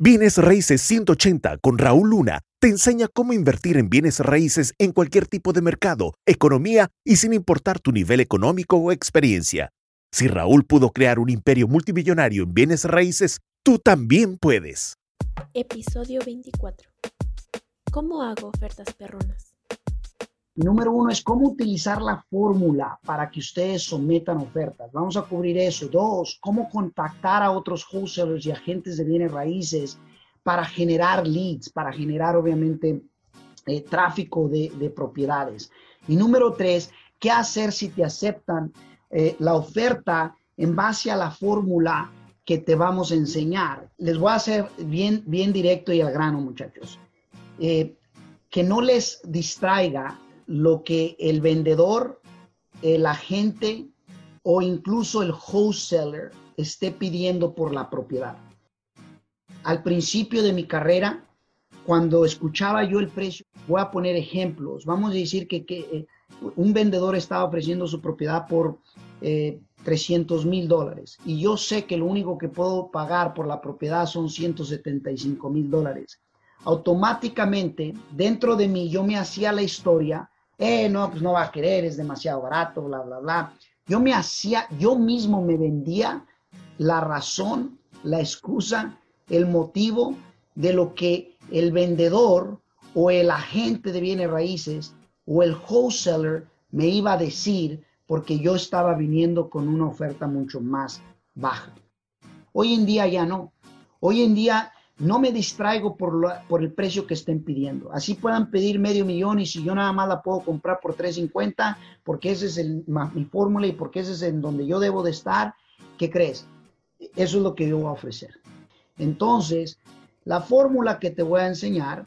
Bienes Raíces 180 con Raúl Luna te enseña cómo invertir en bienes raíces en cualquier tipo de mercado, economía y sin importar tu nivel económico o experiencia. Si Raúl pudo crear un imperio multimillonario en bienes raíces, tú también puedes. Episodio 24. ¿Cómo hago ofertas perronas? Número uno es cómo utilizar la fórmula para que ustedes sometan ofertas. Vamos a cubrir eso. Dos, cómo contactar a otros wholesalers y agentes de bienes raíces para generar leads, para generar obviamente eh, tráfico de, propiedades. Y número tres, qué hacer si te aceptan eh, la oferta en base a la fórmula que te vamos a enseñar. Les voy a hacer bien, bien directo y al grano, muchachos. Eh, que no les distraiga lo que el vendedor, el agente o incluso el wholesaler esté pidiendo por la propiedad. Al principio de mi carrera, cuando escuchaba yo el precio, voy a poner ejemplos, vamos a decir que, eh, un vendedor estaba ofreciendo su propiedad por 300 eh, mil dólares y yo sé que lo único que puedo pagar por la propiedad son 175 mil dólares. Automáticamente, dentro de mí, yo me hacía la historia eh, no, pues no va a querer, es demasiado barato, bla, bla, bla. Yo me hacía, yo mismo me vendía la razón, la excusa, el motivo de lo que el vendedor o el agente de bienes raíces o el wholesaler me iba a decir porque yo estaba viniendo con una oferta mucho más baja. Hoy en día ya no. Hoy en día no me distraigo por, por el precio que estén pidiendo. Así puedan pedir medio millón y si yo nada más la puedo comprar por 350, porque ese es el, mi fórmula y porque ese es en donde yo debo de estar, ¿qué crees? Eso es lo que yo voy a ofrecer. Entonces, la fórmula que te voy a enseñar,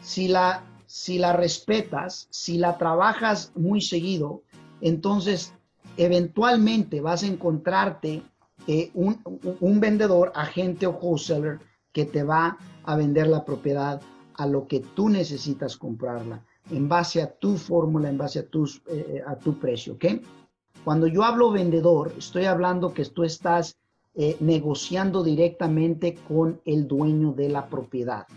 si la, si la respetas, si la trabajas muy seguido, entonces eventualmente vas a encontrarte eh, un, un vendedor, agente o wholesaler que te va a vender la propiedad a lo que tú necesitas comprarla, en base a tu fórmula, en base a, tus, eh, eh, a tu precio, ¿ok? Cuando yo hablo vendedor, estoy hablando que tú estás eh, negociando directamente con el dueño de la propiedad,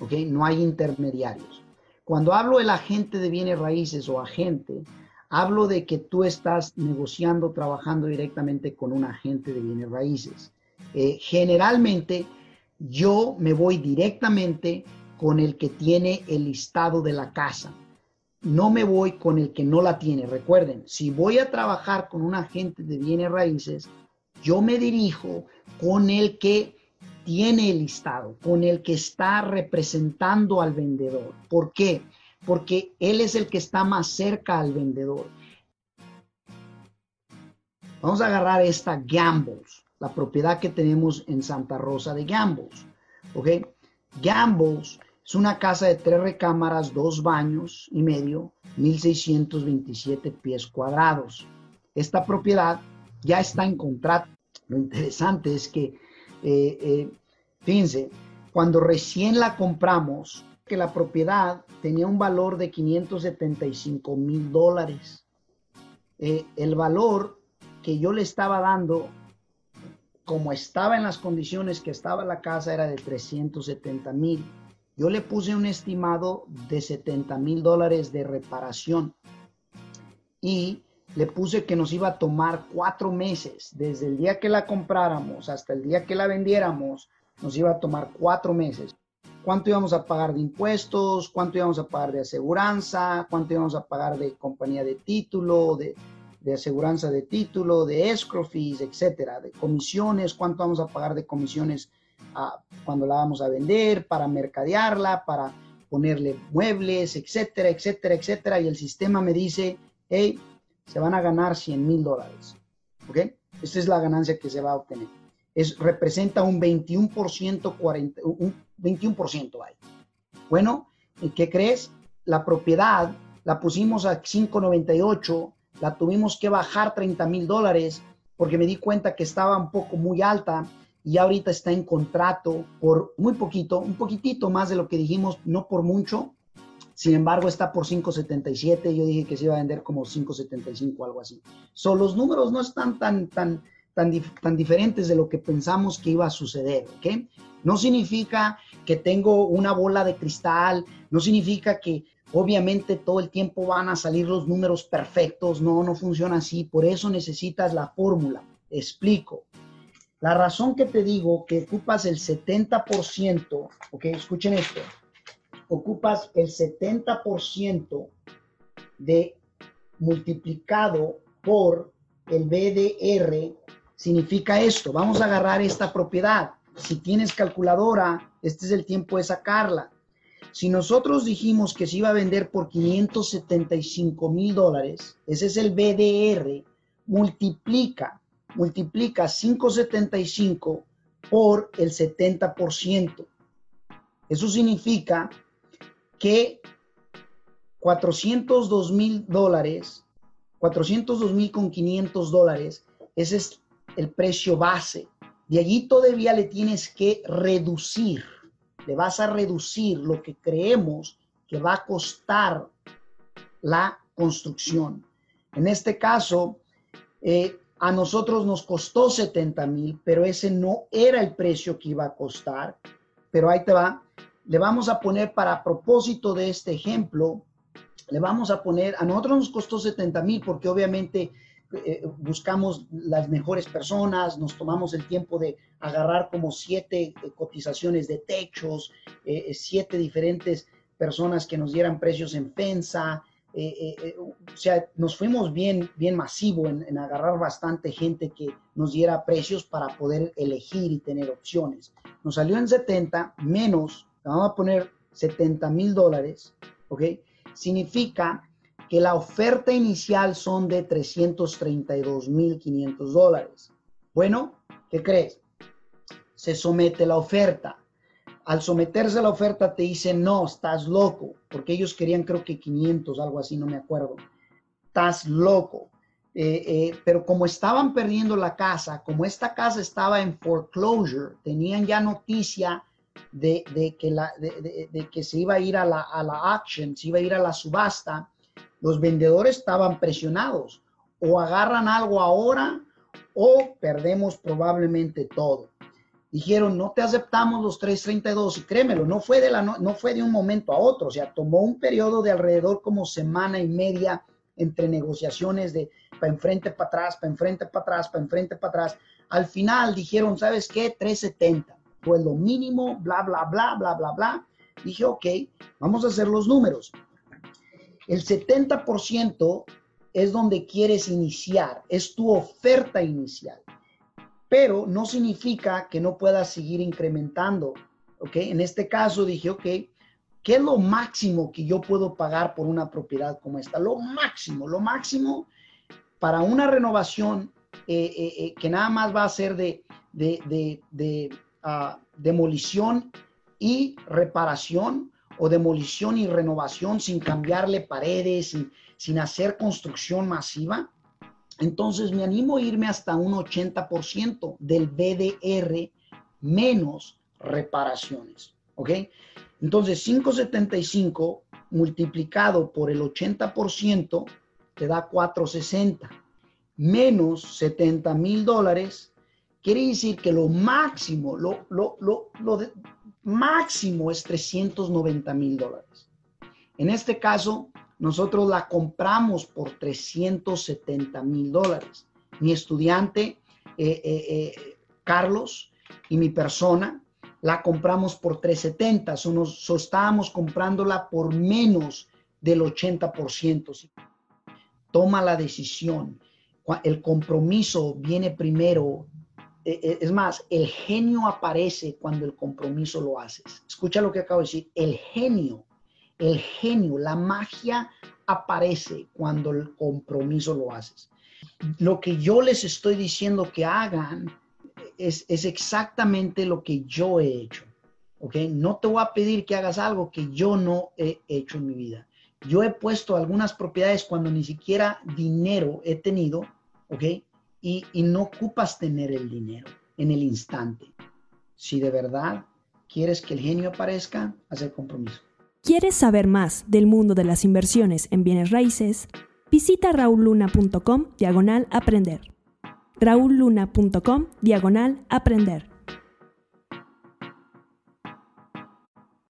¿ok? No hay intermediarios. Cuando hablo del agente de bienes raíces o agente, hablo de que tú estás negociando, trabajando directamente con un agente de bienes raíces. generalmente, yo me voy directamente con el que tiene el listado de la casa. No me voy con el que no la tiene. Recuerden, si voy a trabajar con un agente de bienes raíces, yo me dirijo con el que tiene el listado, con el que está representando al vendedor. ¿Por qué? Porque él es el que está más cerca al vendedor. Vamos a agarrar esta Gambles la propiedad que tenemos en Santa Rosa de Gambles. ¿Ok? Gambles es una casa de tres recámaras, dos baños y medio, 1627 pies cuadrados. Esta propiedad ya está en contrato. Lo interesante es que, eh, eh, fíjense, cuando recién la compramos, que la propiedad tenía un valor de 575 mil dólares. Eh, el valor que yo le estaba dando como estaba en las condiciones que estaba la casa, era de 370 mil. Yo le puse un estimado de 70 mil dólares de reparación y le puse que nos iba a tomar cuatro meses, desde el día que la compráramos hasta el día que la vendiéramos, nos iba a tomar cuatro meses. ¿Cuánto íbamos a pagar de impuestos? ¿Cuánto íbamos a pagar de aseguranza? ¿Cuánto íbamos a pagar de compañía de título? De, de aseguranza de título, de escrow fees, etcétera, de comisiones, cuánto vamos a pagar de comisiones cuando la vamos a vender, para mercadearla, para ponerle muebles, etcétera, etcétera, etcétera. Y el sistema me dice, hey, se van a ganar 100 mil dólares. ¿Ok? Esta es la ganancia que se va a obtener. Es, representa un 21%, 40, un 21% ahí. Bueno, ¿qué crees? La propiedad la pusimos a 598 la tuvimos que bajar 30 mil dólares porque me di cuenta que estaba un poco muy alta y ahorita está en contrato por muy poquito, un poquitito más de lo que dijimos, no por mucho. Sin embargo, está por 5.77. Yo dije que se iba a vender como 5.75 o algo así. So, los números no están tan, tan, tan, tan diferentes de lo que pensamos que iba a suceder, ¿ok? No significa que tengo una bola de cristal, no significa que obviamente todo el tiempo van a salir los números perfectos, no, no funciona así, por eso necesitas la fórmula. Explico. La razón que te digo que ocupas el 70%, ok, escuchen esto, ocupas el 70% de multiplicado por el BDR, significa esto. Vamos a agarrar esta propiedad. Si tienes calculadora, este es el tiempo de sacarla. Si nosotros dijimos que se iba a vender por 575 mil dólares, ese es el BDR, multiplica, multiplica 575 por el 70%. Eso significa que 402 mil dólares, 402 mil con 500 dólares, ese es el precio base. De allí todavía le tienes que reducir, le vas a reducir lo que creemos que va a costar la construcción. En este caso, eh, a nosotros nos costó 70 mil, pero ese no era el precio que iba a costar. Pero ahí te va, le vamos a poner para propósito de este ejemplo, le vamos a poner, a nosotros nos costó 70 mil porque obviamente eh, buscamos las mejores personas, nos tomamos el tiempo de agarrar como siete eh, cotizaciones de techos, eh, siete diferentes personas que nos dieran precios en FENSA, o sea, nos fuimos bien, bien masivo en, en, agarrar bastante gente que nos diera precios para poder elegir y tener opciones. Nos salió en 70 menos vamos a poner 70 mil dólares, ¿ok? Significa que la oferta inicial son de 332 mil 500 dólares. Bueno, ¿qué crees? Se somete la oferta. Al someterse a la oferta te dicen, no, estás loco, porque ellos querían creo que 500, algo así, no me acuerdo. Estás loco. Eh, eh, pero como estaban perdiendo la casa, como esta casa estaba en foreclosure, tenían ya noticia de, que, la, de, que se iba a ir a la, a la auction, se iba a ir a la subasta, los vendedores estaban presionados. O agarran algo ahora o perdemos probablemente todo. Dijeron, no te aceptamos los 332 y créemelo, no fue, de la, no, fue de un momento a otro, o sea, tomó un periodo de alrededor como semana y media entre negociaciones de para enfrente, para atrás, para enfrente, para atrás, para enfrente, para atrás. Al final dijeron, ¿sabes qué? 370 pues lo mínimo, bla, bla, bla, bla, bla, bla. Dije, ok, vamos a hacer los números. El 70% es donde quieres iniciar, es tu oferta inicial, pero no significa que no puedas seguir incrementando, ¿ok? En este caso dije, ok, ¿qué es lo máximo que yo puedo pagar por una propiedad como esta? Lo máximo, lo máximo para una renovación eh, eh, eh, que nada más va a ser de, de, de demolición y reparación o demolición y renovación sin cambiarle paredes, sin, hacer construcción masiva, entonces me animo a irme hasta un 80% del BDR menos reparaciones. ¿Ok? Entonces 575 multiplicado por el 80% te da 460 menos 70 mil dólares Quiere decir que lo máximo, lo, lo, lo, lo máximo es 390 mil dólares. En este caso, nosotros la compramos por 370 mil dólares. Mi estudiante, eh, eh, eh, Carlos, y mi persona, la compramos por 370. So nos, estábamos comprándola por menos del 80%. Toma la decisión. El compromiso viene primero es más, el genio aparece cuando el compromiso lo haces. Escucha lo que acabo de decir, el genio, el genio, la magia aparece cuando el compromiso lo haces. Lo que yo les estoy diciendo que hagan es, exactamente lo que yo he hecho. ¿ok? No te voy a pedir que hagas algo que yo no he hecho en mi vida. Yo he puesto algunas propiedades cuando ni siquiera dinero he tenido, ¿ok? Y, no ocupas tener el dinero en el instante. Si de verdad quieres que el genio aparezca, haz el compromiso. ¿Quieres saber más del mundo de las inversiones en bienes raíces? Visita rauluna.com diagonal aprender. raulluna.com diagonal aprender.